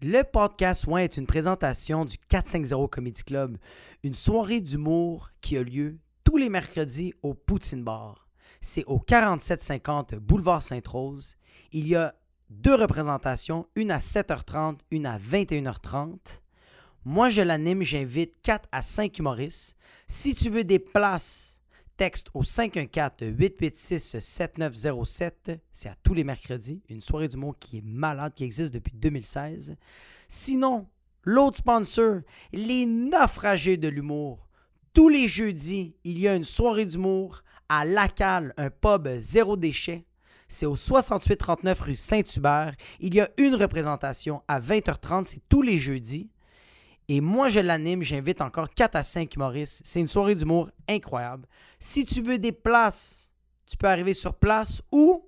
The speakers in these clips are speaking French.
Le podcast Ouin est une présentation du 450 Comedy Club, une soirée d'humour qui a lieu tous les mercredis au Poutine Bar. C'est au 4750 Boulevard Sainte-Rose. Il y a deux représentations, une à 7h30, une à 21h30. Moi, je l'anime, j'invite 4 à 5 humoristes. Si tu veux des places, texte au 514-886-7907. C'est à tous les mercredis. Une soirée d'humour qui est malade, qui existe depuis 2016. Sinon, l'autre sponsor, les naufragés de l'humour. Tous les jeudis, il y a une soirée d'humour à Lacal, un pub zéro déchet. C'est au 6839 rue Saint-Hubert. Il y a une représentation à 20h30, c'est tous les jeudis. Et moi, je l'anime, j'invite encore 4 à 5 humoristes. C'est une soirée d'humour incroyable. Si tu veux des places, tu peux arriver sur place ou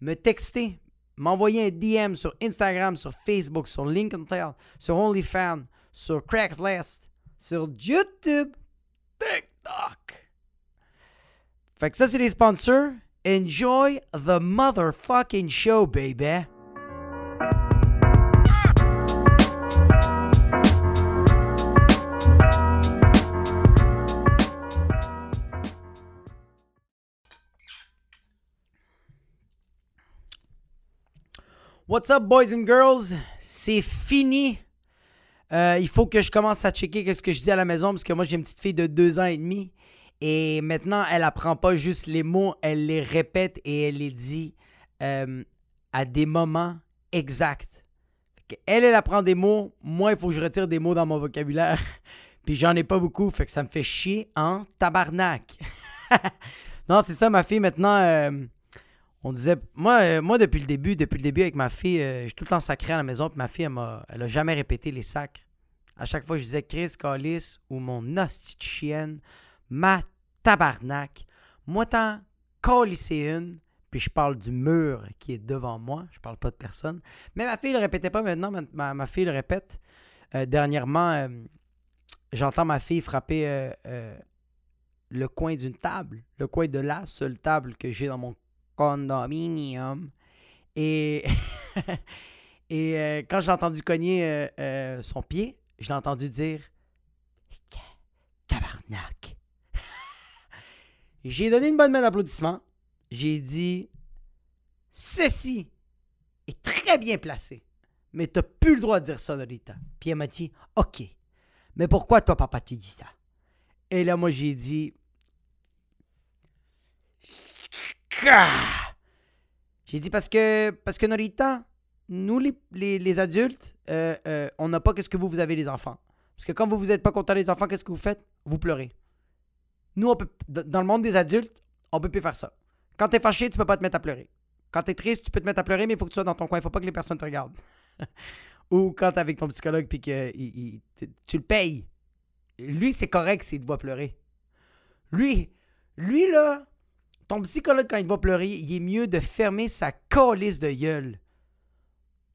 me texter, m'envoyer un DM sur Instagram, sur Facebook, sur LinkedIn, sur OnlyFans, sur Craigslist, sur YouTube, TikTok. Fait que ça, c'est les sponsors. Enjoy the motherfucking show, baby. What's up, boys and girls? C'est fini. Euh, il faut que je commence à checker qu'est-ce que je dis à la maison parce que moi, j'ai une petite fille de deux ans et demi. Et maintenant, elle apprend pas juste les mots, elle les répète et elle les dit euh, à des moments exacts. Elle, elle apprend des mots. Moi, il faut que je retire des mots dans mon vocabulaire. Puis j'en ai pas beaucoup, fait que ça me fait chier en tabarnak. non, c'est ça, ma fille, maintenant, euh, on disait... Moi, euh, moi, depuis le début, depuis le début avec ma fille, euh, j'ai tout le temps sacré à la maison, puis ma fille, elle, m'a, jamais répété les sacs. À chaque fois, je disais Chris, Calis ou mon hostie de chienne, ma tabarnak. Moi, calisser une, puis je parle du mur qui est devant moi. Je parle pas de personne. Mais ma fille le répétait pas maintenant. Ma, fille le répète. Euh, dernièrement, j'entends ma fille frapper le coin d'une table. Le coin de la seule table que j'ai dans mon condominium. Et, euh, quand j'ai entendu cogner euh, euh, son pied, je l'ai entendu dire Tabarnak. J'ai donné une bonne main d'applaudissement. J'ai dit Ceci est très bien placé. Mais t'as plus le droit de dire ça, Norita. Puis elle m'a dit OK. Mais pourquoi toi, papa, tu dis ça? Et là, moi, j'ai dit! J'ai dit parce que, parce que Norita, nous, les, les- adultes, euh, euh, on n'a pas qu'est-ce que vous, vous avez les enfants. Parce que quand vous, vous n'êtes pas content des enfants, qu'est-ce que vous faites? Vous pleurez. Nous, dans le monde des adultes, on peut plus faire ça. Quand t'es fâché, tu peux pas te mettre à pleurer. Quand t'es triste, tu peux te mettre à pleurer, mais il faut que tu sois dans ton coin. Il faut pas que les personnes te regardent. Ou quand t'es avec ton psychologue puis que tu le payes. Lui, c'est correct s'il te voit pleurer. Lui, lui là, ton psychologue, quand il va pleurer, il est mieux de fermer sa calice de gueule.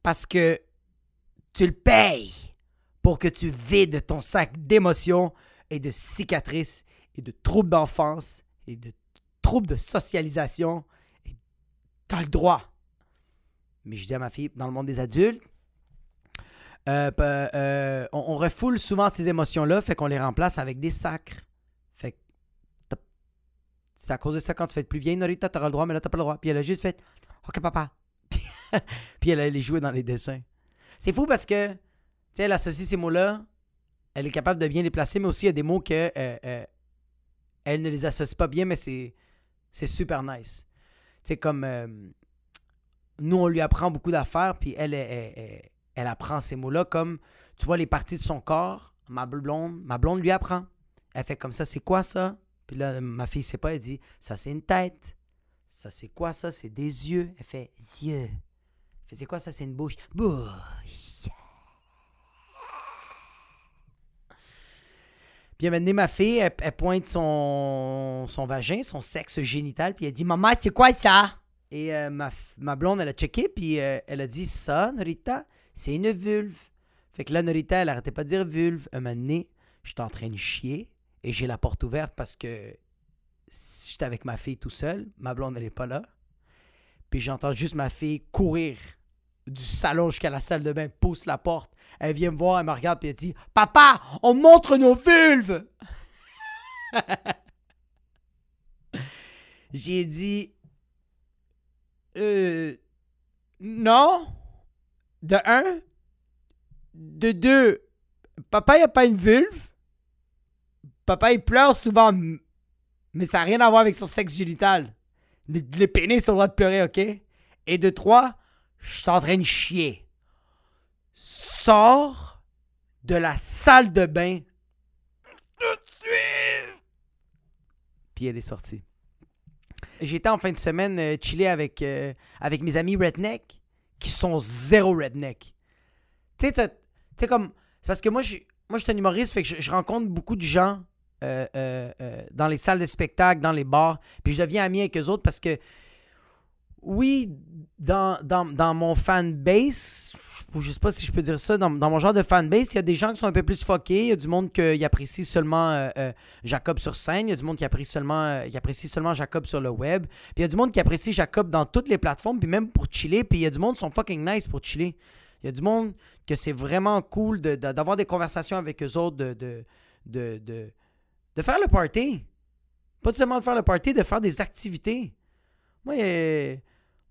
Parce que tu le payes pour que tu vides ton sac d'émotions et de cicatrices et de troubles d'enfance et de troubles de socialisation. Et t'as le droit. Mais je dis à ma fille, dans le monde des adultes, euh, euh, on, on refoule souvent ces émotions-là, fait qu'on les remplace avec des sacres. C'est à cause de ça quand tu fais plus vieille, Norita, t'auras le droit, mais là, t'as pas le droit. Puis elle a juste fait OK, papa. Puis elle allait jouer dans les dessins. C'est fou parce que, tu sais, elle associe ces mots-là, elle est capable de bien les placer, mais aussi il y a des mots que euh, euh, ne les associe pas bien, mais c'est, super nice. Tu sais, comme euh, nous, on lui apprend beaucoup d'affaires, puis elle- elle apprend ces mots-là comme, tu vois, les parties de son corps, ma blonde, ma blonde lui apprend. Elle fait comme ça, c'est quoi ça? Puis là, ma fille sait pas, elle dit, ça c'est une tête. Ça c'est quoi ça? C'est des yeux. Elle fait, yeux. Elle fait, c'est quoi ça? C'est une bouche. Bouche. Puis maintenant, ma fille, elle, elle pointe son, son vagin, son sexe génital, puis elle dit Maman, c'est quoi ça? Et euh, ma, ma blonde, elle a checké, puis euh, elle a dit Ça, Norita, c'est une vulve. Fait que là, Norita, elle arrêtait pas de dire vulve. Un moment donné, j'étais en train de chier, et j'ai la porte ouverte parce que j'étais avec ma fille tout seul. Ma blonde, elle est pas là. Puis j'entends juste ma fille courir du salon jusqu'à la salle de bain, pousse la porte. Elle vient me voir, elle me regarde, puis elle dit Papa, on montre nos vulves J'ai dit Euh. Non. De un. De deux. Papa, il a pas une vulve. Papa, il pleure souvent. Mais ça n'a rien à voir avec son sexe génital. Les, pénis ont le droit de pleurer, OK? Et de trois, je suis de chier. Sors de la salle de bain tout de suite. Puis elle est sortie. J'étais en fin de semaine euh, euh, avec mes amis redneck qui sont zéro redneck. Tu sais, comme. C'est parce que moi, je moi, je suis fait que je rencontre beaucoup de gens euh, euh, euh, dans les salles de spectacle, dans les bars, puis je deviens ami avec eux autres parce que, oui, dans, dans, dans mon fanbase, je sais pas si je peux dire ça, dans, dans mon genre de fanbase, il y a des gens qui sont un peu plus fuckés, il y a du monde qui apprécie seulement Jacob sur scène, il y a du monde qui apprécie seulement, qui apprécie seulement Jacob sur le web, puis il y a du monde qui apprécie Jacob dans toutes les plateformes, puis même pour chiller, puis il y a du monde qui sont fucking nice pour chiller. Il y a du monde que c'est vraiment cool de- de- d'avoir des conversations avec eux autres, de, de, de, faire le party. Pas seulement de faire le party, de faire des activités. Moi, il y a,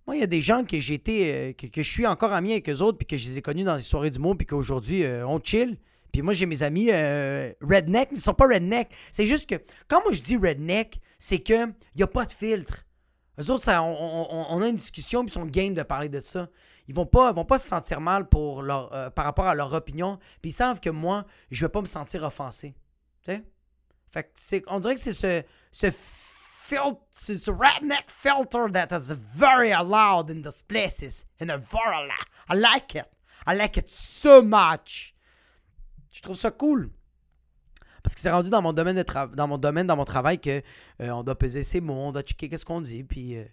moi, il y a des gens que j'ai été, euh, que, je suis encore ami avec eux autres, puis que je les ai connus dans les soirées du monde, puis qu'aujourd'hui, euh, on chill. Puis moi, j'ai mes amis euh, redneck, mais ils sont pas redneck. C'est juste que, quand moi je dis redneck, c'est que y a pas de filtre. Eux autres, ça, on, a une discussion, puis ils sont game de parler de ça. Ils vont pas, vont pas se sentir mal pour leur, par rapport à leur opinion, puis ils savent que moi, je vais pas me sentir offensé. Tu? Fait que c'est, on dirait que c'est ce, ce filtre, ce, redneck filter that is very allowed in those places. And they're very. I like it. I like it so much. Je trouve ça cool. Parce que c'est rendu dans mon domaine de dans mon domaine, dans mon travail, que euh, on doit peser ses mots, on doit checker qu'est-ce qu'on dit. Puis euh,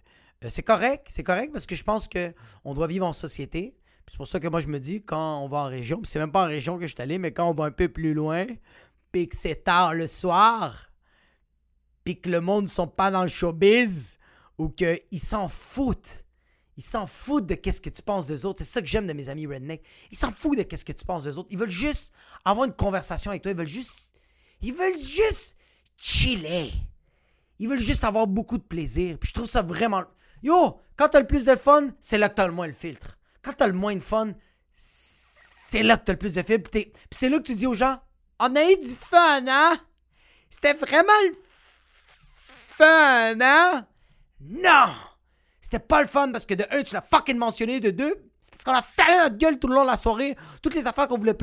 euh, c'est correct, c'est correct parce que je pense que on doit vivre en société. C'est pour ça que moi je me dis quand on va en région, c'est même pas en région que je suis allé, mais quand on va un peu plus loin, puis que c'est tard le soir, puis que le monde ne sont pas dans le showbiz, ou qu'ils s'en foutent. Ils s'en foutent de qu'est-ce que tu penses d'eux autres. C'est ça que j'aime de mes amis redneck. Ils s'en foutent de qu'est-ce que tu penses d'eux autres. Ils veulent juste avoir une conversation avec toi. Ils veulent juste... Ils veulent juste chiller. Ils veulent juste avoir beaucoup de plaisir. Puis je trouve ça vraiment... Yo, quand t'as le plus de fun, c'est là que t'as le moins le filtre. Quand t'as le moins de fun, c'est là que t'as le plus de filtre. Puis c'est là que tu dis aux gens, on a eu du fun, hein? C'était vraiment le fun, hein? Non! C'était pas le fun parce que de un, tu l'as fucking mentionné, de deux, c'est parce qu'on a fermé notre gueule tout le long de la soirée. Toutes les affaires qu'on voulait.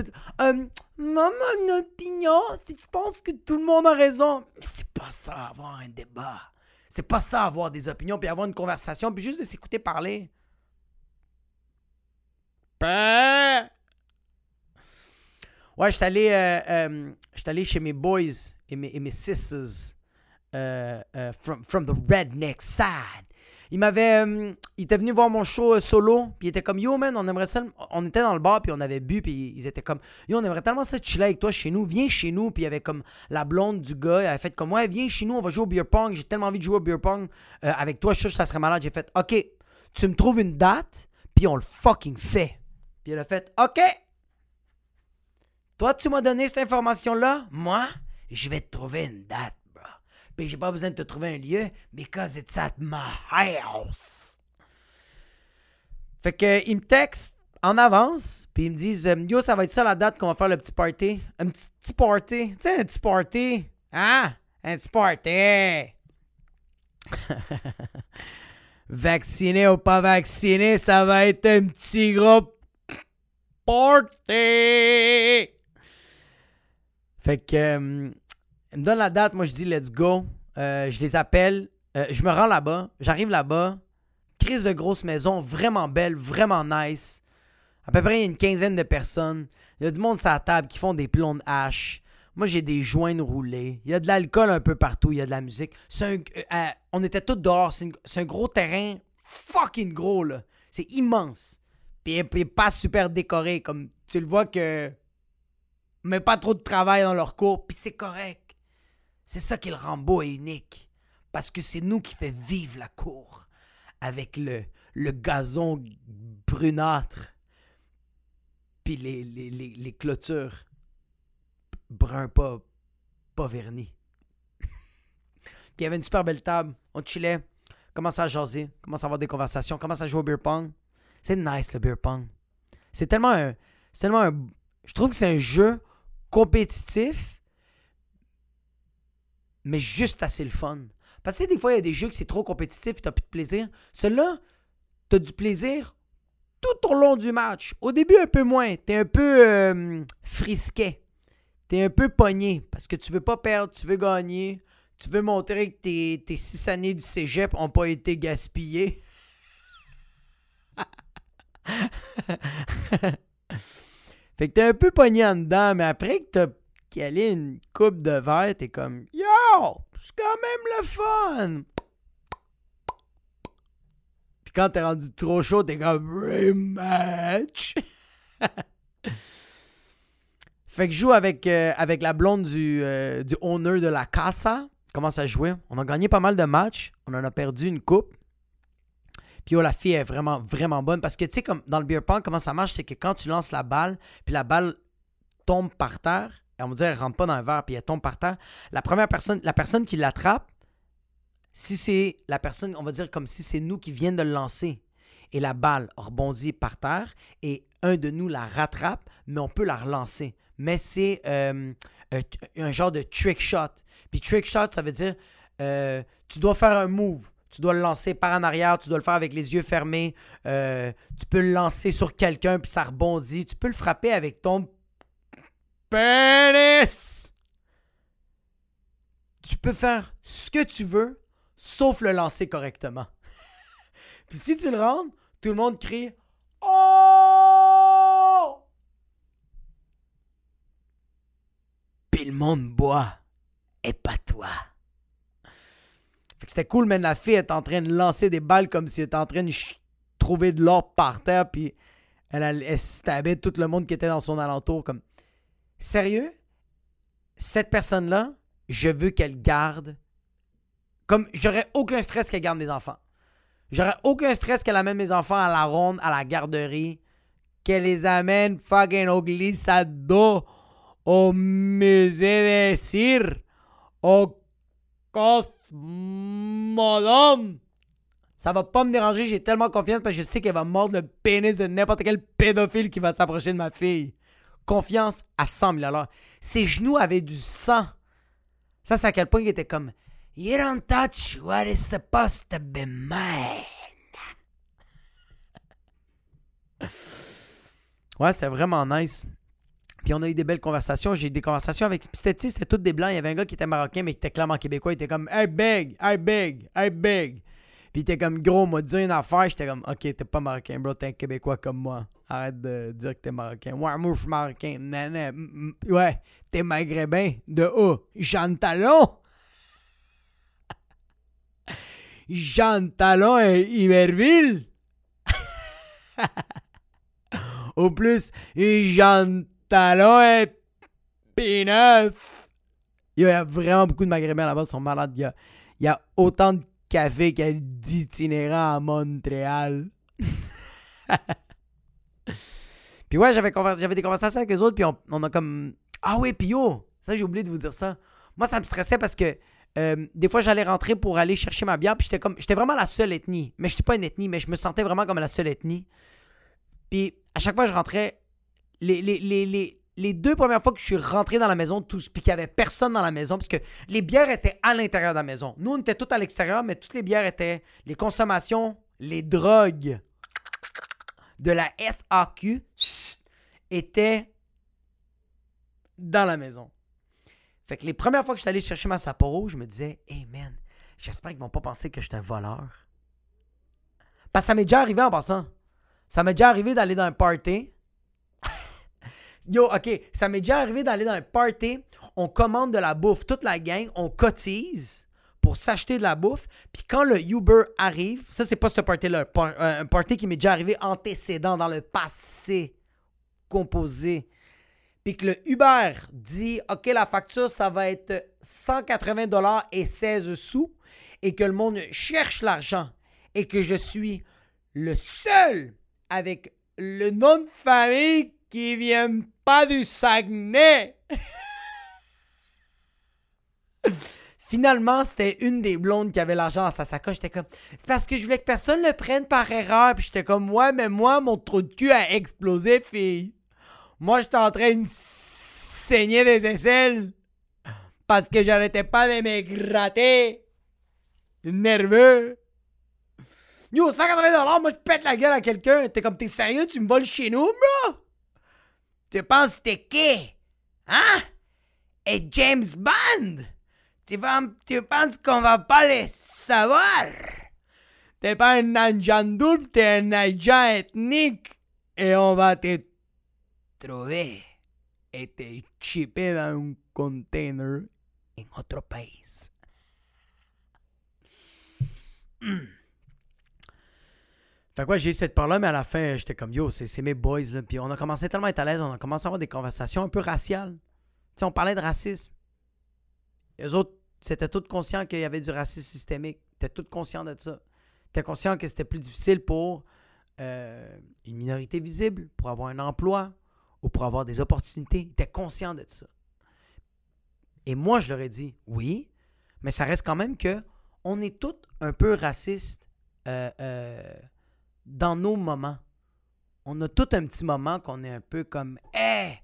Euh, maman, une opinion, si tu penses que tout le monde a raison. Mais C'est pas ça, avoir un débat. C'est pas ça, avoir des opinions, puis avoir une conversation, puis juste de s'écouter parler. Ben. Ouais, j'étais allé, euh, euh, allé chez mes boys et mes, mes sisters euh, from, from the redneck side. Il m'avait. euh, il était venu voir mon show solo, puis il était comme Yo, man, on aimerait ça. On était dans le bar, puis on avait bu, puis ils étaient comme Yo, on aimerait tellement ça chiller avec toi chez nous. Viens chez nous, puis il y avait comme la blonde du gars, elle avait fait comme Ouais, viens chez nous, on va jouer au beer pong. J'ai tellement envie de jouer au beer pong avec toi, je suis que ça serait malade. J'ai fait Ok, tu me trouves une date, puis on le fucking fait. Puis elle a fait Ok, toi, tu m'as donné cette information-là? Moi, je vais te trouver une date, bro. Puis j'ai pas besoin de te trouver un lieu, because it's at my house. Fait que, ils me textent en avance, puis ils me disent euh, Yo, ça va être ça la date qu'on va faire le petit party. Un petit, petit party. Tu sais, un petit party. Hein? Un petit party. vacciné ou pas vacciné, ça va être un petit gros party. Fait que, euh, me donnent la date, moi je dis let's go. Euh, je les appelle, euh, je me rends là-bas, j'arrive là-bas. Crise de grosse maison, vraiment belle, vraiment nice. À peu près il y a une quinzaine de personnes. Il y a du monde sur la table qui font des plombs de hache. Moi j'ai des joints roulés. Il y a de l'alcool un peu partout, il y a de la musique. Un- euh, on était tous dehors, c'est un gros terrain fucking gros là. C'est immense. Puis, puis pas super décoré, comme tu le vois que mais pas trop de travail dans leur cours, puis c'est correct. C'est ça qui le rend beau et unique. Parce que c'est nous qui fait vivre la cour avec le, gazon brunâtre, puis les, clôtures brun pas, pas verni. puis il y avait une super belle table, on chillait, commence à jaser, commence à avoir des conversations, commence à jouer au beer pong. C'est nice le beer pong. C'est tellement un. C'est tellement un. Je trouve que c'est un jeu compétitif, mais juste assez le fun. Parce que des fois, il y a des jeux que c'est trop compétitif et tu n'as plus de plaisir. Celui-là, tu as du plaisir tout au long du match. Au début, un peu moins. Tu es un peu euh, frisquet. Tu es un peu pogné parce que tu veux pas perdre, tu veux gagner. Tu veux montrer que tes, tes six années du cégep n'ont pas été gaspillées. fait que t'es un peu pogné en dedans, mais après que t'as calé une coupe de verre, t'es comme Yo! C'est quand même le fun! Puis quand t'es rendu trop chaud, t'es comme Rematch! fait que je joue avec, euh, avec la blonde du, euh, du owner de la casa. Commence à jouer. On a gagné pas mal de matchs. On en a perdu une coupe. Puis oh, la fille est vraiment, vraiment bonne. Parce que tu sais, comme dans le beer pong, comment ça marche, c'est que quand tu lances la balle, puis la balle tombe par terre, on va dire, elle rentre pas dans le verre, puis elle tombe par terre, la première personne, la personne qui l'attrape, si c'est la personne, on va dire comme si c'est nous qui viennent de le lancer, et la balle rebondit par terre, et un de nous la rattrape, mais on peut la relancer. Mais c'est euh, un, genre de trick shot. Puis trick shot, ça veut dire, euh, tu dois faire un move tu dois le lancer par en arrière, tu dois le faire avec les yeux fermés, euh, tu peux le lancer sur quelqu'un puis ça rebondit, tu peux le frapper avec ton pénis. Tu peux faire ce que tu veux, sauf le lancer correctement. puis si tu le rends, tout le monde crie Oh! Puis le monde boit, et pas toi c'était cool, mais la fille est en train de lancer des balles comme si elle était en train de trouver de l'or par terre, puis elle, elle, stabait tout le monde qui était dans son alentour. Comme, sérieux? Cette personne-là, je veux qu'elle garde. Comme, j'aurais aucun stress qu'elle garde mes enfants. J'aurais aucun stress qu'elle amène mes enfants à la ronde, à la garderie, qu'elle les amène fucking au glissado, au musée des cires, au coffre Madame! Ça va pas me déranger, j'ai tellement confiance parce que je sais qu'elle va mordre le pénis de n'importe quel pédophile qui va s'approcher de ma fille. Confiance à 100 000 Ses genoux avaient du sang. Ça, c'est à quel point il était comme You don't touch what is supposed to mine. ouais, c'était vraiment nice. Puis on a eu des belles conversations. J'ai eu des conversations avec. C'était, c'était tous des blancs. Il y avait un gars qui était marocain, mais qui était clairement québécois. Il était comme Hey, beg, hey, beg, hey, beg. Puis il était comme gros, m'a dit une affaire. J'étais comme Ok, t'es pas marocain, bro, t'es un québécois comme moi. Arrête de dire que t'es marocain. Ouais, moi, je suis marocain. Nan, Ouais, t'es maghrébin. De où Jean Talon Jean Talon et Iberville Au plus, Jean talon est P9. Il y a vraiment beaucoup de Maghrébins là-bas, ils sont malades. Il y a, autant de cafés qu'il y a d'itinérants à Montréal. puis ouais, j'avais, j'avais des conversations avec eux autres, puis on, a comme. Ah ouais, puis yo, ça j'ai oublié de vous dire ça. Moi, ça me stressait parce que euh, des fois, j'allais rentrer pour aller chercher ma bière, puis j'étais comme. J'étais vraiment la seule ethnie. Mais j'étais pas une ethnie, mais je me sentais vraiment comme la seule ethnie. Puis à chaque fois je rentrais, les, deux premières fois que je suis rentré dans la maison, tous, puis qu'il n'y avait personne dans la maison, parce que les bières étaient à l'intérieur de la maison. Nous, on était tous à l'extérieur, mais toutes les bières étaient, les consommations, les drogues de la FAQ étaient dans la maison. Fait que les premières fois que je suis allé chercher ma Sapporo, je me disais, hey man, j'espère qu'ils vont pas penser que je suis un voleur. Parce que ça m'est déjà arrivé en passant. Ça m'est déjà arrivé d'aller dans un party, Yo, OK, ça m'est déjà arrivé d'aller dans un party, on commande de la bouffe, toute la gang, on cotise pour s'acheter de la bouffe. Puis quand le Uber arrive, ça, c'est pas ce party-là, euh, un party qui m'est déjà arrivé antécédent dans le passé composé. Puis que le Uber dit, OK, la facture, ça va être 180 dollars et 16 sous, et que le monde cherche l'argent, et que je suis le seul avec le nom de famille qui vient pas du Saguenay. Finalement, c'était une des blondes qui avait l'argent dans sa sacoche. J'étais comme, c'est parce que je voulais que personne le prenne par erreur. Puis j'étais comme, ouais, mais moi, mon trou de cul a explosé, fille. Moi, j'étais en train de saigner des aisselles. Parce que j'arrêtais pas de me gratter. Nerveux. Yo, 180$, moi, je pète la gueule à quelqu'un. T'es comme, t'es sérieux, tu me voles chez nous, bro? Que t'es qui? Hein? Et James Bond? Tu, tu penses qu'on va pas les savoir? T'es pas un agent double, t'es. Et on va te trouver et te chipper un container en autre pays. Fait quoi, j'ai eu cette part-là, mais à la fin, j'étais comme yo, c'est mes boys. Là. Puis on a commencé tellement à être à l'aise, on a commencé à avoir des conversations un peu raciales. Sais, on parlait de racisme. Les autres, c'était tous conscients qu'il y avait du racisme systémique. T'es tous conscients de ça. T'es conscient que c'était plus difficile pour euh, une minorité visible, pour avoir un emploi ou pour avoir des opportunités. T'es conscient de ça. Et moi, je leur ai dit oui, mais ça reste quand même que on est tous un peu racistes. Euh, euh, dans nos moments. On a tout un petit moment qu'on est un peu comme Hey,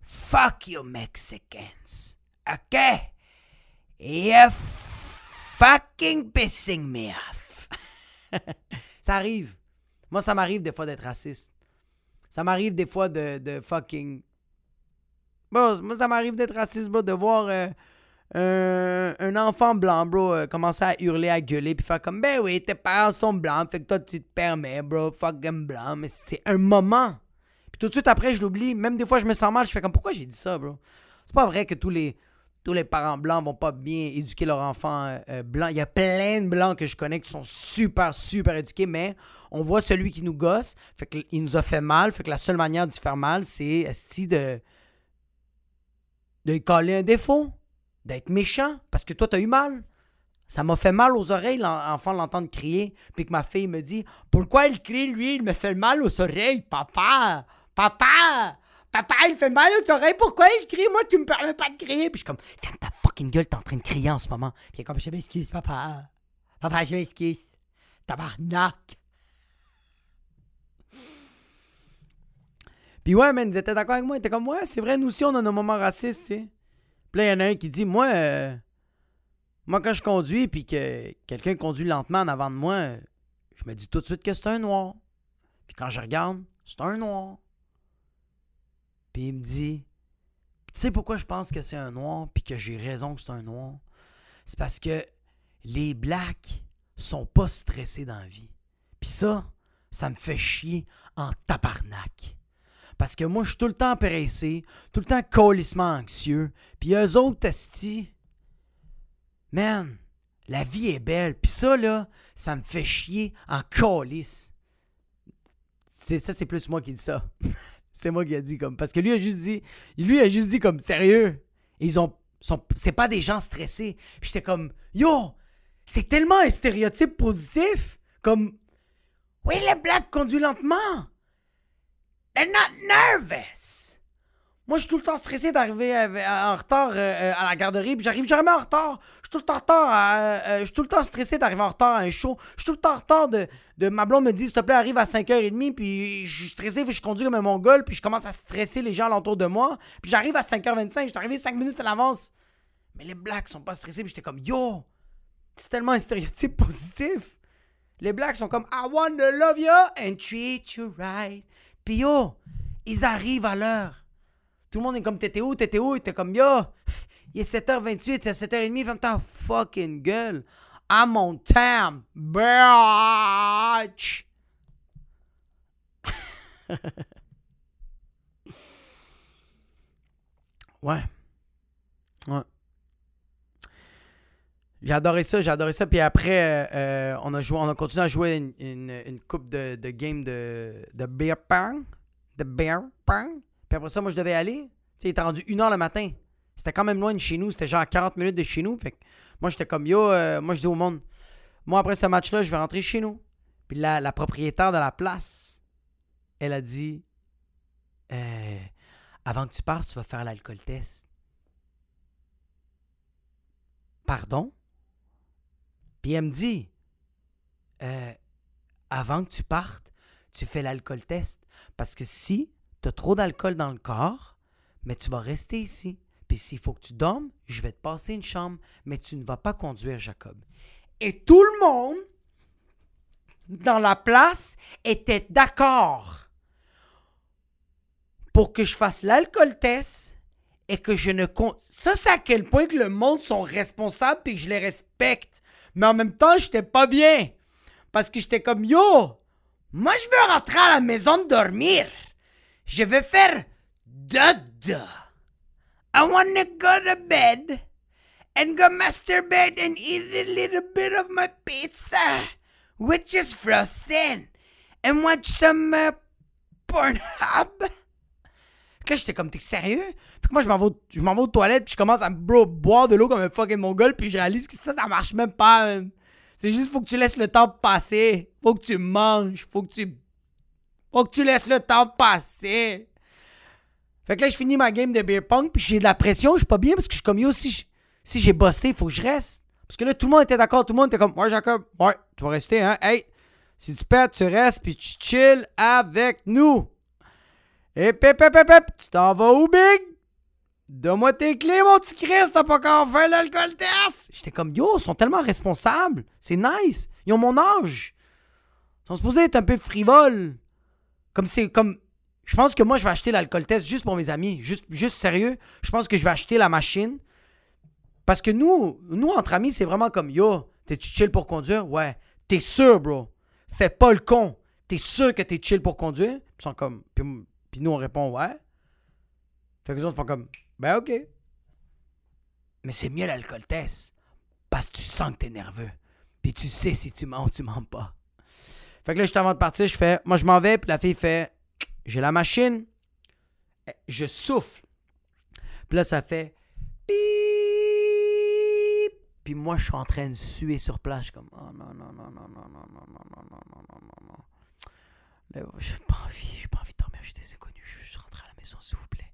fuck you Mexicans. OK? You're fucking pissing me off. ça arrive. Moi, ça m'arrive des fois d'être raciste. Ça m'arrive des fois de, de fucking. moi, ça m'arrive d'être raciste, de voir. Euh, un, enfant blanc, bro, euh, à hurler, à gueuler, puis faire comme, ben oui, tes parents sont blancs, fait que toi, tu te permets, bro, fucking blanc. Mais c'est un moment. Puis tout de suite après, je l'oublie. Même des fois, je me sens mal, je fais comme, pourquoi j'ai dit ça, bro? C'est pas vrai que tous les, parents blancs vont pas bien éduquer leur enfant euh, euh, blanc. Il y a plein de blancs que je connais qui sont super, super éduqués, mais on voit celui qui nous gosse, fait qu'il nous a fait mal, fait que la seule manière d'y faire mal, c'est de, de coller un défaut d'être méchant parce que toi, t'as eu mal. Ça m'a fait mal aux oreilles, l'enfant l'entendre crier. Puis que ma fille me dit Pourquoi il crie, lui? Il me fait mal aux oreilles, papa Papa Papa, il fait mal aux oreilles, pourquoi il crie? Moi, tu me permets pas de crier. Puis je suis comme Ferme ta fucking gueule, t'es en train de crier en ce moment. Puis il est comme Je m'excuse, papa. Papa, je m'excuse. Tabarnak. Puis ouais, man, ils étaient d'accord avec moi. Ils étaient comme Ouais, c'est vrai, nous aussi, on a nos moments racistes, tu sais. Il y en a un qui dit Moi, euh, moi quand je conduis puis que quelqu'un conduit lentement en avant de moi, je me dis tout de suite que c'est un noir. Puis quand je regarde, c'est un noir. Puis il me dit Tu sais pourquoi je pense que c'est un noir puis que j'ai raison que c'est un noir? C'est parce que les blacks sont pas stressés dans la vie. Puis ça, ça me fait chier en tabarnak. Parce que moi, je suis tout le temps pressé, tout le temps colissement anxieux. Puis eux autres, esti, man, la vie est belle. Puis ça, là, ça me fait chier en colisse. C'est, ça, c'est plus moi qui dis ça. c'est moi qui a dit comme. Parce que lui a juste dit. Lui a juste dit comme sérieux. Ils ont. C'est pas des gens stressés. Puis j'étais comme Yo! C'est tellement un stéréotype positif. Comme. Oui, les blacks conduisent lentement. They're not nervous. Moi, je suis tout le temps stressé d'arriver en retard euh, euh, à la garderie, puis j'arrive jamais en retard. Je suis tout le temps en retard. Euh, je suis tout le temps stressé d'arriver en retard à un show. Je suis tout le temps en retard de, de ma blonde me dit s'il te plaît arrive à 5h30 puis je suis stressé, puis je conduis comme un mongol, puis je commence à stresser les gens alentour de moi, puis j'arrive à 5h25, je arrivé 5 minutes à l'avance. Mais les blacks sont pas stressés, puis j'étais comme yo, c'est tellement un stéréotype positif. Les blacks sont comme I want to love you and treat you right. Puis yo, ils arrivent à l'heure. Tout le monde est comme T'étais où T'étais où? T'es comme Yo, il est 7h28, c'est 7h30, ferme ta fucking gueule. I'm on time, bitch. ouais. Ouais. J'ai adoré ça, j'ai adoré ça. Puis après, euh, on, a joué, on a continué à jouer une, une, coupe de, de games de, de beer pong. De beer pong. Puis après ça, moi, je devais aller. Tu sais, il était rendu une heure le matin. C'était quand même loin de chez nous. C'était genre 40 minutes de chez nous. Fait que moi, j'étais comme yo. Euh, moi, je dis au monde, moi, après ce match-là, je vais rentrer chez nous. Puis la, la propriétaire de la place, elle a dit euh, Avant que tu partes, tu vas faire l'alcool test. Pardon? Puis elle me dit euh, Avant que tu partes, tu fais l'alcool test. Parce que si tu as trop d'alcool dans le corps, mais tu vas rester ici. Puis s'il faut que tu dormes, je vais te passer une chambre, mais tu ne vas pas conduire, Jacob. Et tout le monde dans la place était d'accord pour que je fasse l'alcool test et que je ne compte. Ça, c'est à quel point que le monde sont responsables et que je les respecte. Mais en même temps, j'étais pas bien. Parce que j'étais comme yo, moi je veux rentrer à la maison dormir. Je vais faire dodo. I want to go to bed and go masturbate and eat a little bit of my pizza, which is frozen, and watch some uh, Pornhub. Là, j'étais comme, t'es sérieux? Puis que moi, je m'en vais, aux toilettes, puis je commence à bro- boire de l'eau comme un fucking mongol, puis je réalise que ça, ça marche même pas. C'est juste, faut que tu laisses le temps passer. Faut que tu manges. Faut que tu. Faut que tu laisses le temps passer. Fait que là, je finis ma game de beer pong, puis j'ai de la pression, je suis pas bien, parce que je suis comme, yo, si si j'ai bossé, faut que je reste. Parce que là, tout le monde était d'accord, tout le monde était comme, ouais, Jacob, ouais, tu vas rester, hein, hey, si tu pètes, tu restes, puis tu chill avec nous. Et pep, pep, pep, pep, tu t'en vas où, Big? Donne-moi tes clés, mon petit Chris, t'as pas encore fait l'alcool test! J'étais comme, yo, ils sont tellement responsables, c'est nice, ils ont mon âge. Ils sont supposés être un peu frivoles. Comme c'est, comme, je pense que moi, je vais acheter l'alcool test juste pour mes amis. Juste, sérieux. Je pense que je vais acheter la machine. Parce que nous, nous entre amis, c'est vraiment comme Yo, t'es-tu chill pour conduire? Ouais. T'es sûr, bro. Fais pas le con. T'es sûr que t'es chill pour conduire? Ils sont comme, puis nous, on répond Ouais. Fait que les autres font comme Ben, ok. Mais c'est mieux l'alcool test. Parce que tu sens que t'es nerveux. Puis tu sais si tu mens ou tu mens pas. Fait que là, juste avant de partir, je fais Moi, je m'en vais. Puis la fille fait j'ai la machine, eh, je souffle. Puis là, ça fait pip. Puis moi, je suis en train de suer sur place. Je suis comme, oh non, non, non, non, non, non, non, non, non, non, non, non, non, non. Là, j'ai pas envie, j'ai pas envie de dormir, j'ai des inconnus. Je juste rentrer à la maison, s'il vous plaît.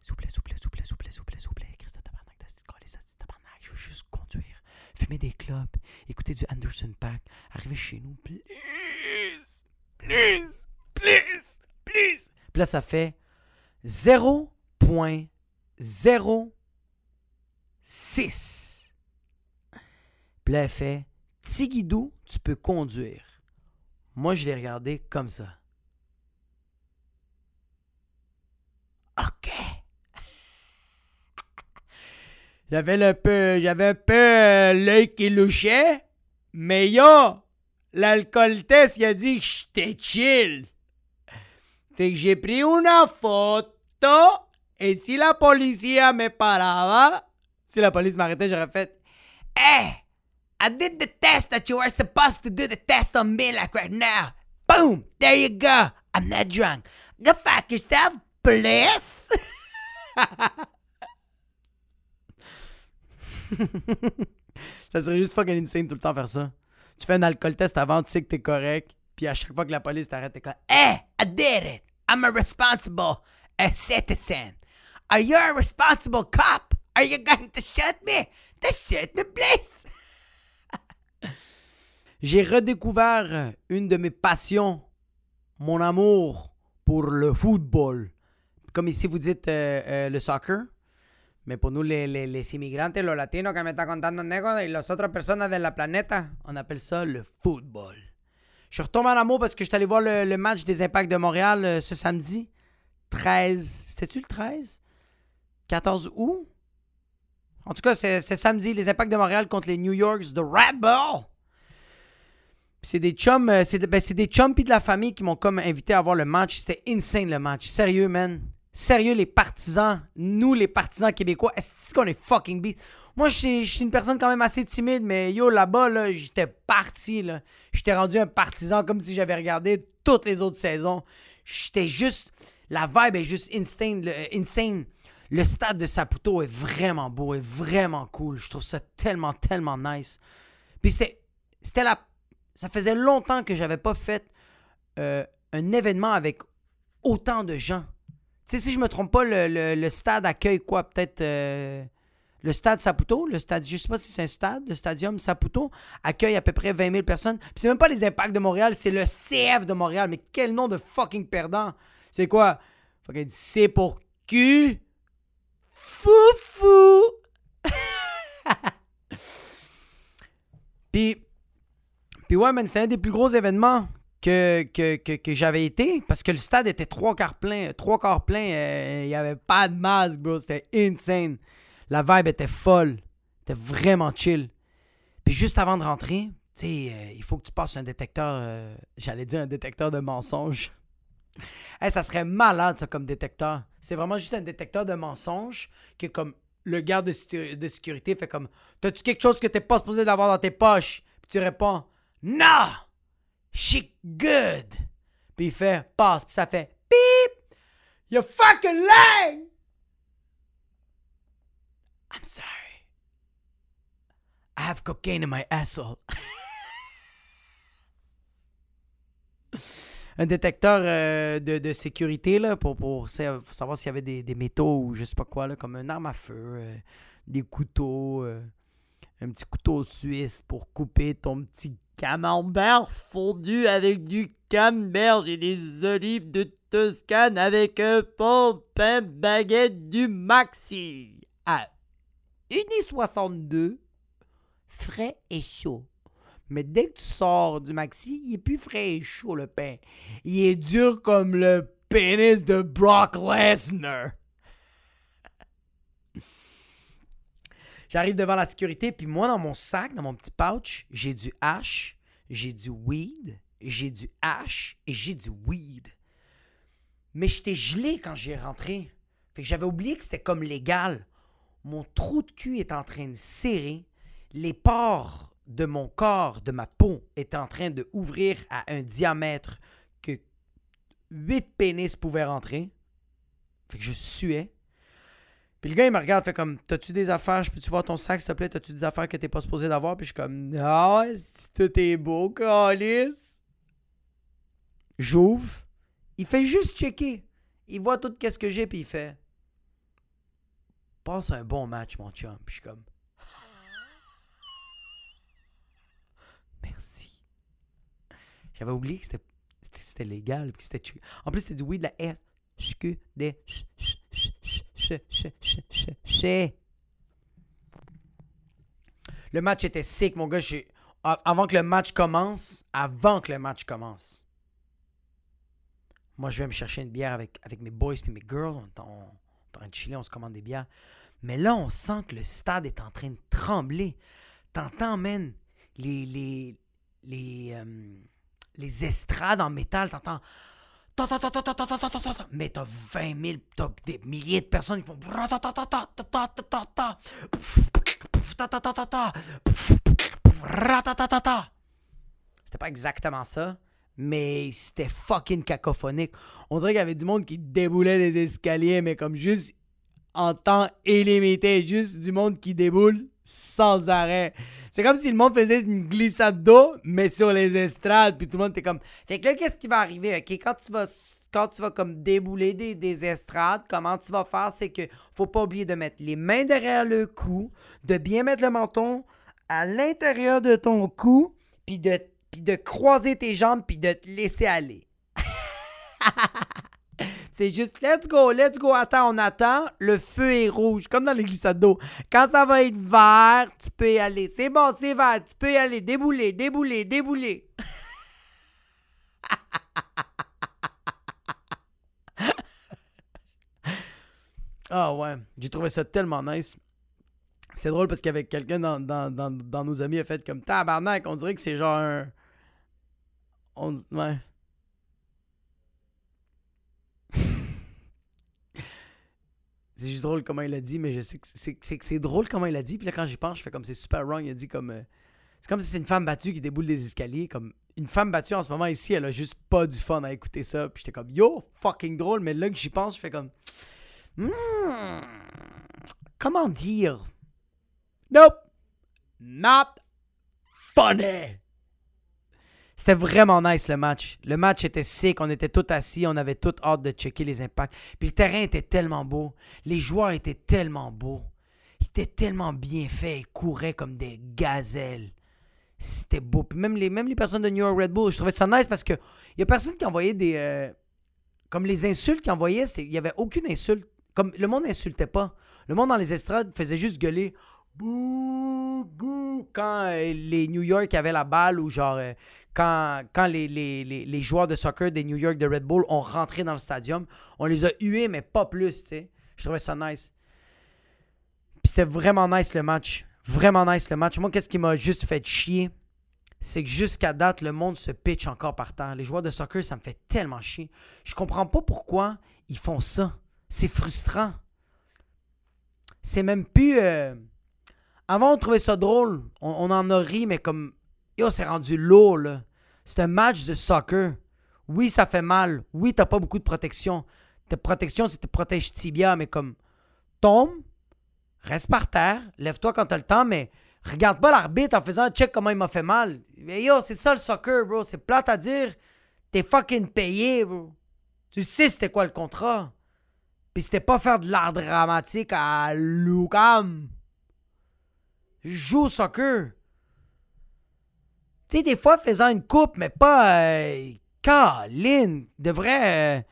S'il vous plaît, s'il vous plaît, s'il vous plaît, s'il vous plaît, s'il vous plaît, s'il vous plaît. Christ de tabarnak, tabarnak. Je veux juste conduire, fumer des clubs, écouter du Anderson Pack, arriver chez nous. Please, please, please, please. Puis là, ça fait 0.06. Puis là, elle fait Tigidou, tu peux conduire. Moi, je l'ai regardé comme ça. OK. J'avais le peu, j'avais un peu l'œil qui louchait, mais yo, l'alcool test, il a dit que j'étais chill. Fait que j'ai pris une photo, et si la police me parava, si la police m'arrêtait, j'aurais fait Hey, I did the test that you were supposed to do the test on me like right now. Boom, there you go. I'm not drunk. Go fuck yourself, please. ça serait juste fucking insane tout le temps faire ça. Tu fais un alcool test avant, tu sais que t'es correct, puis à chaque fois que la police t'arrête, t'es comme Hey, I did it. I'm a responsible a citizen. Are you a responsible cop? Are you going to shoot me? Then shoot me, please. J'ai redécouvert une de mes passions, mon amour pour le football. Comme ici vous dites euh, euh, le soccer. Mais pour nous, les, les, les inmigrantes, los latinos que me está contando Nego y las otras personas de la planeta, on appelle ça le football. Je suis retombé en amour parce que je suis allé voir le, le match des Impacts de Montréal euh, ce samedi. 13. C'était-tu le 13 14 août? En tout cas, c'est samedi, les Impacts de Montréal contre les New Yorks de Red Bull. C'est des chums, euh, c'est de- ben, c'est des chums de la famille qui m'ont comme invité à voir le match. C'était insane le match. Sérieux, man. Sérieux, les partisans, nous les partisans québécois, est-ce qu'on est fucking beat? Moi, je suis une personne quand même assez timide, mais yo, là-bas, là, j'étais parti, là. J'étais rendu un partisan comme si j'avais regardé toutes les autres saisons. J'étais juste... La vibe est juste insane. Le, euh, insane. Le stade de Saputo est vraiment beau, est vraiment cool. Je trouve ça tellement, tellement nice. Puis c'était... C'était la... ça faisait longtemps que j'avais pas fait euh, un événement avec autant de gens. Sais, si je me trompe pas, le, le- le stade accueille quoi? Peut-être euh, le stade Saputo, le stade, je sais pas si c'est un stade, le stadium Saputo accueille à peu près 20 000 personnes. Puis c'est même pas les impacts de Montréal, c'est le CF de Montréal. Mais quel nom de fucking perdant! C'est quoi? Fucking C pour Q. Foufou! Puis, puis ouais, man, c'était un des plus gros événements que, j'avais été parce que le stade était trois quarts plein. Trois quarts plein, euh, il y avait pas de masque, bro. C'était insane. La vibe était folle. C'était vraiment chill. Puis juste avant de rentrer, tu sais, euh, il faut que tu passes un détecteur, euh, j'allais dire un détecteur de mensonges. Hey, ça serait malade, ça, comme détecteur. C'est vraiment juste un détecteur de mensonges que, comme, le garde de, de sécurité fait comme T'as-tu quelque chose que t'es pas supposé d'avoir dans tes poches Puis tu réponds Non She good Puis il fait Passe, puis ça fait Beep You fucking lying I'm sorry. I have cocaine in my asshole. un détecteur euh, de, sécurité là, pour, pour sa- pour savoir s'il y avait des, des métaux ou je sais pas quoi, là, comme une arme à feu, euh, des couteaux, euh, un petit couteau suisse pour couper ton petit camembert fondu avec du camembert et des olives de Toscane avec un bon pain baguette du Maxi. À 1,62, frais et chaud. Mais dès que tu sors du maxi, il est plus frais et chaud le pain. Il est dur comme le pénis de Brock Lesnar. J'arrive devant la sécurité, puis moi, dans mon sac, dans mon petit pouch, j'ai du hash, j'ai du weed, j'ai du hash et j'ai du weed. Mais j'étais gelé quand j'ai rentré. Fait que j'avais oublié que c'était comme légal. Mon trou de cul est en train de serrer. Les pores de mon corps, de ma peau, étaient en train de ouvrir à un diamètre que 8 pénis pouvaient rentrer. Que je suais. Puis le gars, il me regarde, fait comme T'as-tu des affaires? Je peux-tu voir ton sac, s'il te plaît? T'as-tu des affaires que t'es pas supposé d'avoir? Puis je suis comme Non, si tout est beau. J'ouvre. Il fait juste checker. Il voit tout qu'est-ce que j'ai, puis il fait Passe un bon match, mon chum. Puis je suis comme Merci. J'avais oublié que c'était c'était- légal. c'était. En plus, c'était du oui de la que des ch, ch, Le match était sick, mon gars. Avant que le match commence, avant que le match commence, moi, je vais me chercher une bière avec, avec mes boys puis mes girls. On est en train de chiller, on se commande des bières. Mais là, on sent que le stade est en train de trembler. T'entends, man, les, les, les, euh, les estrades en métal, t'entends mais t'as 20 000, t'as des milliers de personnes qui font c'était pas exactement ça, mais c'était fucking cacophonique. On dirait qu'il y avait du monde qui déboulait des escaliers, mais comme juste en temps illimité, juste du monde qui déboule sans arrêt. C'est comme si le monde faisait une glissade d'eau, mais sur les estrades. Puis tout le monde était comme. Fait que là, qu'est-ce qui va arriver, ok? Quand tu vas. Quand tu vas comme débouler des, des estrades, comment tu vas faire, c'est que faut pas oublier de mettre les mains derrière le cou, de bien mettre le menton à l'intérieur de ton cou, puis de, puis de croiser tes jambes, puis de te laisser aller. C'est juste let's go, let's go, attends, on attend. Le feu est rouge, comme dans les glissades d'eau. Quand ça va être vert, tu peux y aller. C'est bon, c'est vert, tu peux y aller. Débouler, débouler, débouler. Ah ouais, j'ai trouvé ça tellement nice. C'est drôle parce qu'avec quelqu'un dans, dans, dans, nos amis a fait comme tabarnak, on dirait que c'est genre un. Ouais. C'est juste drôle comment il a dit, mais je sais que c'est, drôle comment il a dit. Puis là, quand j'y pense, je fais comme c'est super wrong. Il a dit comme. euh, c'est comme si c'est une femme battue qui déboule des escaliers. Comme une femme battue en ce moment ici, elle a juste pas du fun à écouter ça. Puis j'étais comme yo, fucking drôle. Mais là que j'y pense, je fais comme. Hmm, comment dire? Nope! Not funny! C'était vraiment nice le match. Le match était sick, on était tous assis, on avait tout hâte de checker les impacts. Puis le terrain était tellement beau, les joueurs étaient tellement beaux. Ils étaient tellement bien faits, ils couraient comme des gazelles. C'était beau. Même les, même les personnes de New York Red Bull, je trouvais ça nice parce que il y a personne qui envoyait des. euh, comme les insultes qu'ils envoyaient, il n'y avait aucune insulte. Le monde n'insultait pas. Le monde dans les estrades faisait juste gueuler bouh, bouh quand euh, les New York avaient la balle ou genre euh, quand, les, joueurs de soccer des New York de Red Bull ont rentré dans le stadium. On les a hués, mais pas plus, tu sais. Je trouvais ça nice. Puis c'était vraiment nice le match. Vraiment nice le match. Moi, qu'est-ce qui m'a juste fait chier? C'est que jusqu'à date, le monde se pitch encore par terre. Les joueurs de soccer, ça me fait tellement chier. Je comprends pas pourquoi ils font ça. C'est frustrant. C'est même plus. euh, Avant, on trouvait ça drôle. On, on en a ri, mais comme. Yo, c'est rendu lourd, là. C'est un match de soccer. Oui, ça fait mal. Oui, t'as pas beaucoup de protection. Ta protection, c'est te protège tibia, mais comme. Tombe, reste par terre, lève-toi quand t'as le temps, mais regarde pas l'arbitre en faisant check comment il m'a fait mal. Mais yo, c'est ça le soccer, bro. C'est plate à dire. T'es fucking payé, bro. Tu sais c'était quoi le contrat. Puis c'était pas faire de l'art dramatique à Lucam. Joue soccer. Tu sais, des fois, faisant une coupe, mais pas. Euh, Colin, il devrait. euh,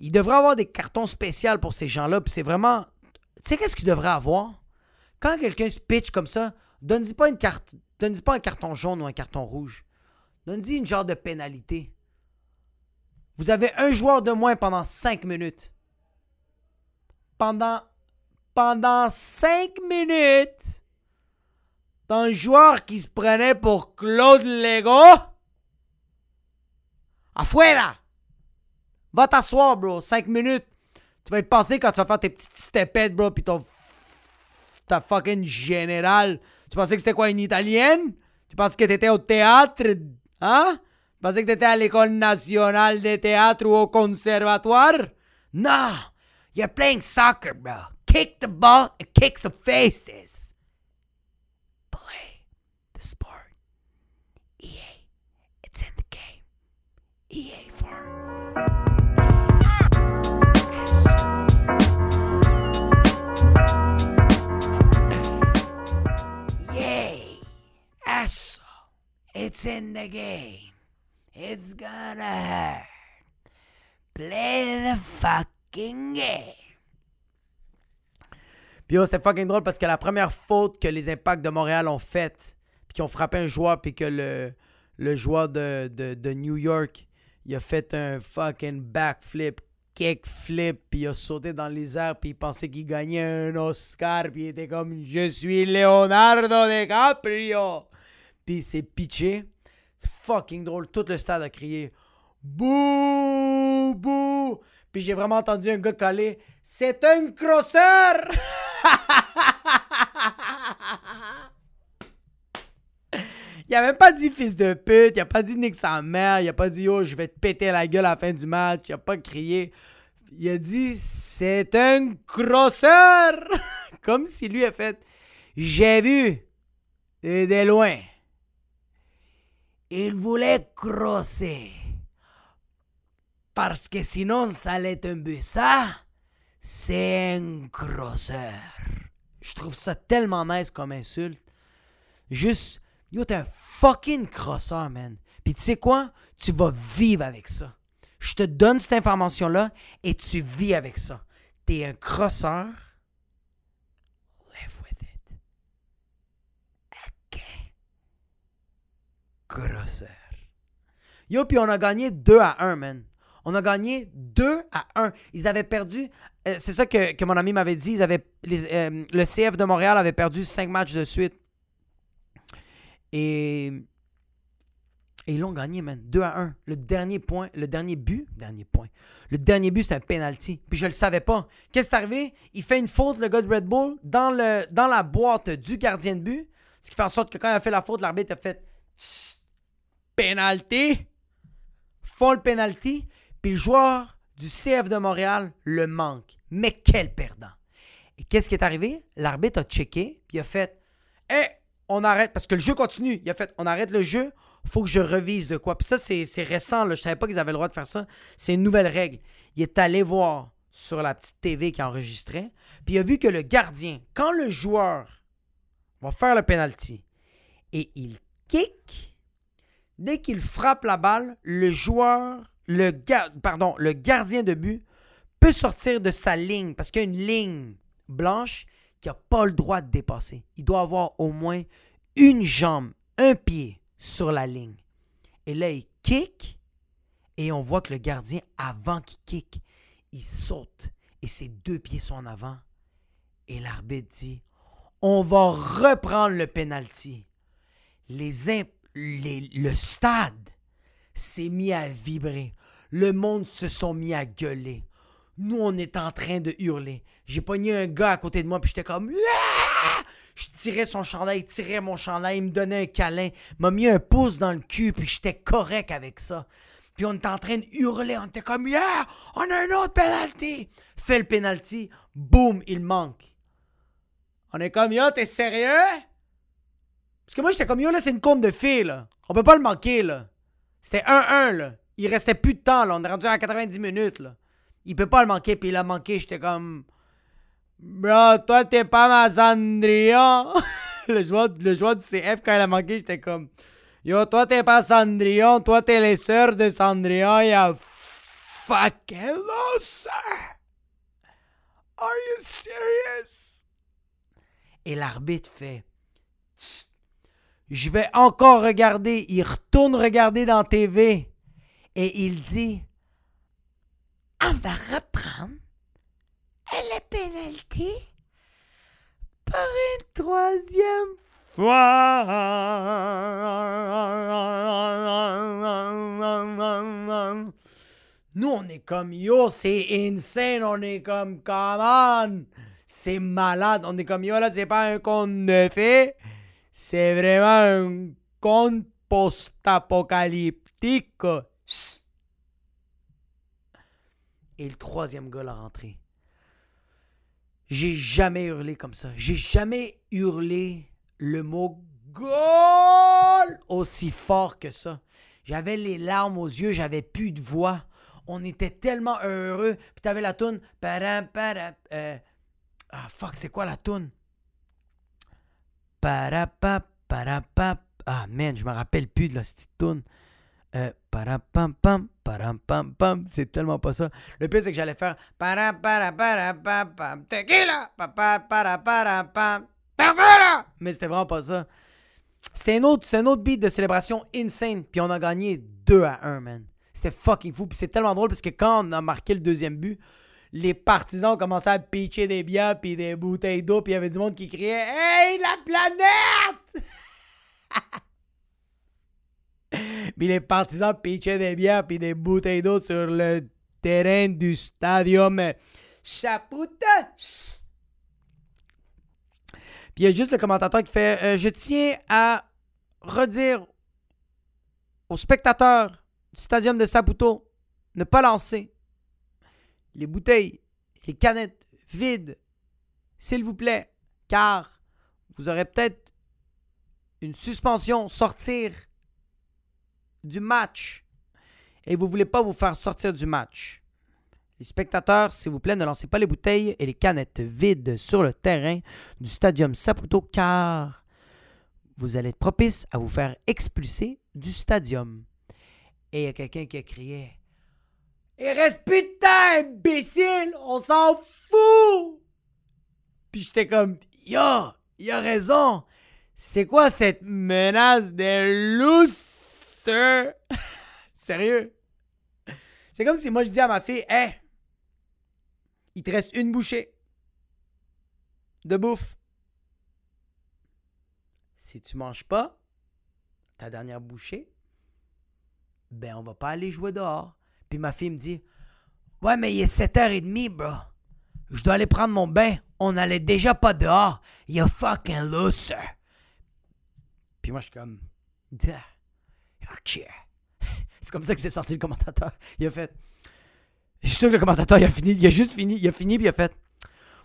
il devrait avoir des cartons spéciaux pour ces gens-là. Puis c'est vraiment. Tu sais, qu'est-ce qu'il devrait avoir? Quand quelqu'un se pitch comme ça, donne-y pas une carte. Donne-y pas un carton jaune ou un carton rouge. Donne-y une genre de pénalité. Vous avez un joueur de moins pendant 5 minutes. Pendant. Pendant 5 minutes. Un joueur qui se prenait pour Claude Lego. Afuera! Va t'asseoir, bro. 5 minutes. Tu vas être passé quand tu vas faire tes petites stepettes, bro, pis ton. ta fucking générale. Tu pensais que c'était quoi, une italienne? Tu pensais que t'étais au théâtre? Hein? Tu pensais que t'étais à l'école nationale de théâtre ou au conservatoire? Non! You're playing soccer, bro. Kick the ball and kick some faces. Sport. EA, it's in the game. EA for. Eso! It's in the game. It's gonna hurt. Play the fucking game. Puis yo, c'était fucking drôle parce que la première faute que les Impacts de Montréal ont faite, qui ont frappé un joueur, puis que le, le joueur de, de, de New York, il a fait un fucking backflip, kickflip, puis il a sauté dans les airs, puis il pensait qu'il gagnait un Oscar, puis il était comme « Je suis Leonardo DiCaprio! » Puis il s'est pitché. Fucking drôle. Tout le stade a crié « Bouh! Bouh! » Puis j'ai vraiment entendu un gars coller « C'est un crosseur! » Il a même pas dit fils de pute, il a pas dit nique sa mère, il a pas dit oh je vais te péter la gueule à la fin du match, il a pas crié. Il a dit c'est un crosseur! Comme si lui a fait j'ai vu de loin. Il voulait crosser. Parce que sinon ça allait être un but. Ça, c'est un crosseur. Je trouve ça tellement nice comme insulte. Juste, yo, t'es un fucking crosseur, man. Puis tu sais quoi? Tu vas vivre avec ça. Je te donne cette information-là et tu vis avec ça. T'es un crosseur. Live with it. OK. Crosseur. Yo, puis on a gagné 2 à 1, man. On a gagné 2 à 1. Ils avaient perdu. euh, c'est ça que, mon ami m'avait dit. Euh, le CF de Montréal avait perdu 5 matchs de suite. Et, ils l'ont gagné, man. 2 à 1. Le dernier point, le dernier but, dernier point. Le dernier but, c'était un penalty. Puis je le savais pas. Qu'est-ce qui est arrivé? Il fait une faute, le gars de Red Bull, dans, le, dans la boîte du gardien de but. Ce qui fait en sorte que quand il a fait la faute, l'arbitre a fait penalty. Font le penalty. Puis le joueur du CF de Montréal le manque. Mais quel perdant. Et qu'est-ce qui est arrivé? L'arbitre a checké, puis a fait Hé, on arrête, parce que le jeu continue. Il a fait On arrête le jeu faut que je revise de quoi. Puis ça, c'est récent, là. je savais pas qu'ils avaient le droit de faire ça. C'est une nouvelle règle. Il est allé voir sur la petite TV qui enregistrait, puis il a vu que le gardien, quand le joueur va faire le penalty et il kick, dès qu'il frappe la balle, le joueur, le, pardon, le gardien de but peut sortir de sa ligne parce qu'il y a une ligne blanche qui n'a pas le droit de dépasser. Il doit avoir au moins une jambe, un pied sur la ligne. Et là, il kick et on voit que le gardien, avant qu'il kick, il saute et ses deux pieds sont en avant. Et l'arbitre dit On va reprendre le penalty. Les imp- le stade s'est mis à vibrer. Le monde se sont mis à gueuler. Nous, on est en train de hurler. J'ai pogné un gars à côté de moi, puis j'étais comme! Je tirais son chandail, il tirait mon chandail, il me donnait un câlin, m'a mis un pouce dans le cul, puis j'étais correct avec ça. Puis on était en train de hurler, on était comme Yeah! On a un autre penalty! Fait le penalty, boum, il manque. On est comme Yo, t'es sérieux? Parce que moi, j'étais comme Yo, là, c'est une compte de filles, là. On peut pas le manquer, là. C'était 1-1, là. Il restait plus de temps, là. On est rendu à 90 minutes, là. Il peut pas le manquer, puis il a manqué. J'étais comme. Bro, toi, t'es pas ma Cendrillon. le, joueur, le joueur du CF, quand il a manqué, j'étais comme. Yo, toi, t'es pas Cendrillon. Toi, t'es les sœurs de Cendrillon. Il a. Fuck, hello, sir. Are you serious? Et l'arbitre fait. Je vais encore regarder. Il retourne regarder dans TV. Et il dit. On va reprendre le penalty par une troisième fois. Nous, on est comme yo, c'est insane. On est comme, come on. C'est malade. On est comme yo, là, c'est pas un conte de fées. C'est vraiment un conte post-apocalyptique. Et le troisième gars l'a rentré. J'ai jamais hurlé comme ça. J'ai jamais hurlé le mot goal aussi fort que ça. J'avais les larmes aux yeux, j'avais plus de voix. On était tellement heureux. Puis t'avais la toune. Euh, Ah fuck, c'est quoi la toune? Parapap. Ah man, je me rappelle plus de la petite toune. Euh, parapam pam, param pam pam. C'est tellement pas ça. Le pire, c'est que j'allais faire para para para pam pam tequila papa para para pam tequila. Mais c'était vraiment pas ça. C'était un autre, c'est un autre beat de célébration insane. Puis on a gagné 2 à 1, man. C'était fucking fou. Puis c'est tellement drôle parce que quand on a marqué le deuxième but, les partisans commencé à pitcher des bières puis des bouteilles d'eau. Puis il y avait du monde qui criait Hey, la planète! Puis les partisans pitchaient des bières puis des bouteilles d'eau sur le terrain du stadium Chaputa. Puis il y a juste le commentateur qui fait euh, Je tiens à redire aux spectateurs du stadium de Saputo ne pas lancer les bouteilles, les canettes vides, s'il vous plaît, car vous aurez peut-être une suspension, sortir du match. Et vous voulez pas vous faire sortir du match. Les spectateurs, s'il vous plaît, ne lancez pas les bouteilles et les canettes vides sur le terrain du stadium Saputo car vous allez être propice à vous faire expulser du stadium. Et il y a quelqu'un qui a crié Il reste plus de temps, imbécile! On s'en fout Puis j'étais comme Yo, il a raison! C'est quoi cette menace de Sérieux? C'est comme si moi je dis à ma fille Hé, il te reste une bouchée de bouffe. Si tu manges pas ta dernière bouchée, ben on va pas aller jouer dehors. Puis ma fille me dit Ouais, mais il est 7h30, bro. Je dois aller prendre mon bain. On n'allait déjà pas dehors. You fucking loser. Puis moi, je suis comme. Ok. C'est comme ça que c'est sorti le commentateur. Il a fait. Je suis sûr que le commentateur, il a fini. Il a juste fini. Il a fini, puis il a fait.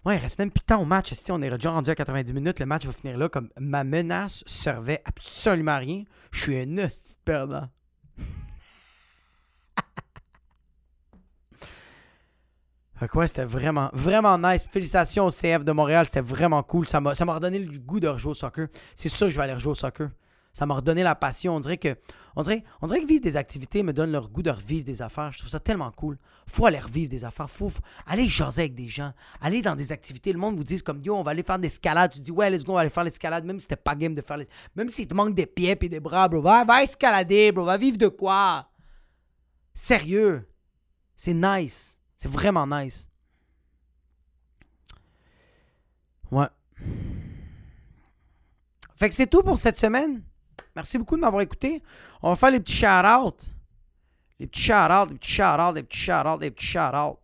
Ouais, il reste même plus de temps au match. Si on est déjà rendu à 90 minutes, le match va finir là. Comme ma menace servait absolument à rien. Je suis un hostie perdant. Ouais, c'était vraiment, vraiment nice. Félicitations au CF de Montréal, c'était vraiment cool. Ça m'a redonné le goût de rejouer au soccer. C'est sûr que je vais aller rejouer au soccer. Ça m'a redonné la passion. On dirait que on dirait, que vivre des activités me donne leur goût de revivre des affaires. Je trouve ça tellement cool. Faut aller revivre des affaires. Faut, faut aller jaser avec des gens. Aller dans des activités. Le monde vous dit comme yo, on va aller faire de l'escalade. Tu dis ouais, let's go, on va aller faire l'escalade. Même si t'es pas game de faire l'escalade. Même s'il te manque des pieds et des bras, bro. Va, va escalader, bro. Va vivre de quoi? Sérieux. C'est nice. C'est vraiment nice. Ouais. Fait que c'est tout pour cette semaine. Merci beaucoup de m'avoir écouté. On va faire les petits shout-outs. Les petits shout-outs, les petits shout-outs, les petits shout-outs, les petits shout-outs.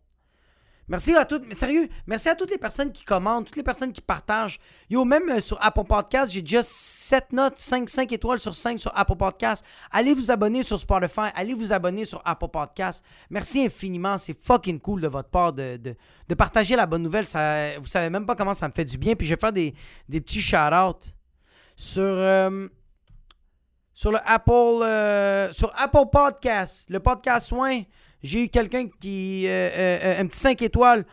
Merci à toutes, sérieux, merci à toutes les personnes qui commentent, toutes les personnes qui partagent. Yo, même euh, sur Apple Podcast, j'ai déjà 7 notes, 5, 5 étoiles sur 5 sur Apple Podcast. Allez vous abonner sur Spotify, allez vous abonner sur Apple Podcast. Merci infiniment, c'est fucking cool de votre part de, de, partager la bonne nouvelle. Ça, vous savez même pas comment ça me fait du bien. Puis je vais faire des, des petits shout-outs sur, euh, sur le Apple, euh, sur Apple Podcast, le podcast soin. J'ai eu quelqu'un qui. Euh, euh, un petit 5 étoiles.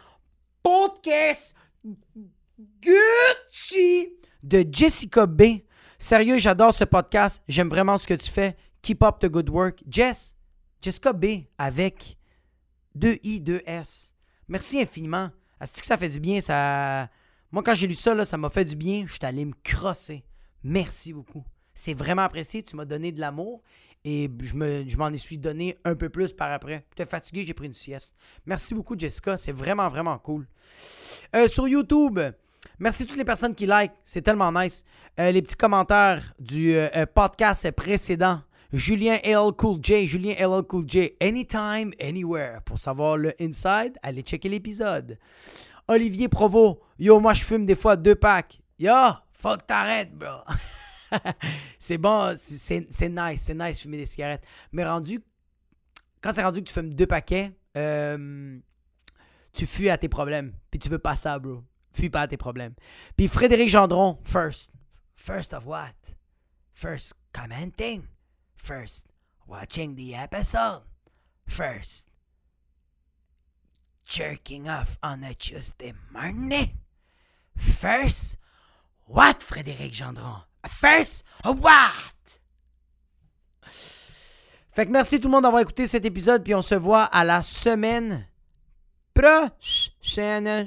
Podcast Gucci de Jessica B. Sérieux, j'adore ce podcast. J'aime vraiment ce que tu fais. Keep up the good work. Jess, Jessica B avec 2 I, 2 S. Merci infiniment. Est-ce que ça fait du bien? Ça... Moi, quand j'ai lu ça, ça m'a fait du bien. Je suis allé me crosser. Merci beaucoup. C'est vraiment apprécié. Tu m'as donné de l'amour et je, me, je m'en suis donné un peu plus par après. J'étais fatigué, j'ai pris une sieste. Merci beaucoup, Jessica. C'est vraiment, vraiment cool. Euh, sur YouTube, merci à toutes les personnes qui like. C'est tellement nice. Euh, les petits commentaires du euh, podcast précédent. Julien LL Cool J, Julien LL Cool J, anytime, anywhere. Pour savoir le inside, allez checker l'épisode. Olivier Provo, yo, moi je fume des fois deux packs. Yo, fuck t'arrêtes, bro. c'est bon, c'est nice, c'est nice fumer des cigarettes. Mais rendu, quand c'est rendu que tu fumes deux paquets, euh, tu fuis à tes problèmes. Puis tu veux pas ça, bro. Fuis pas à tes problèmes. Puis Frédéric Gendron, first. First of what? First commenting. First watching the episode. First jerking off on a Tuesday morning. First, what, Frédéric Gendron? First, what? Fait que merci tout le monde d'avoir écouté cet épisode, puis on se voit à la semaine prochaine.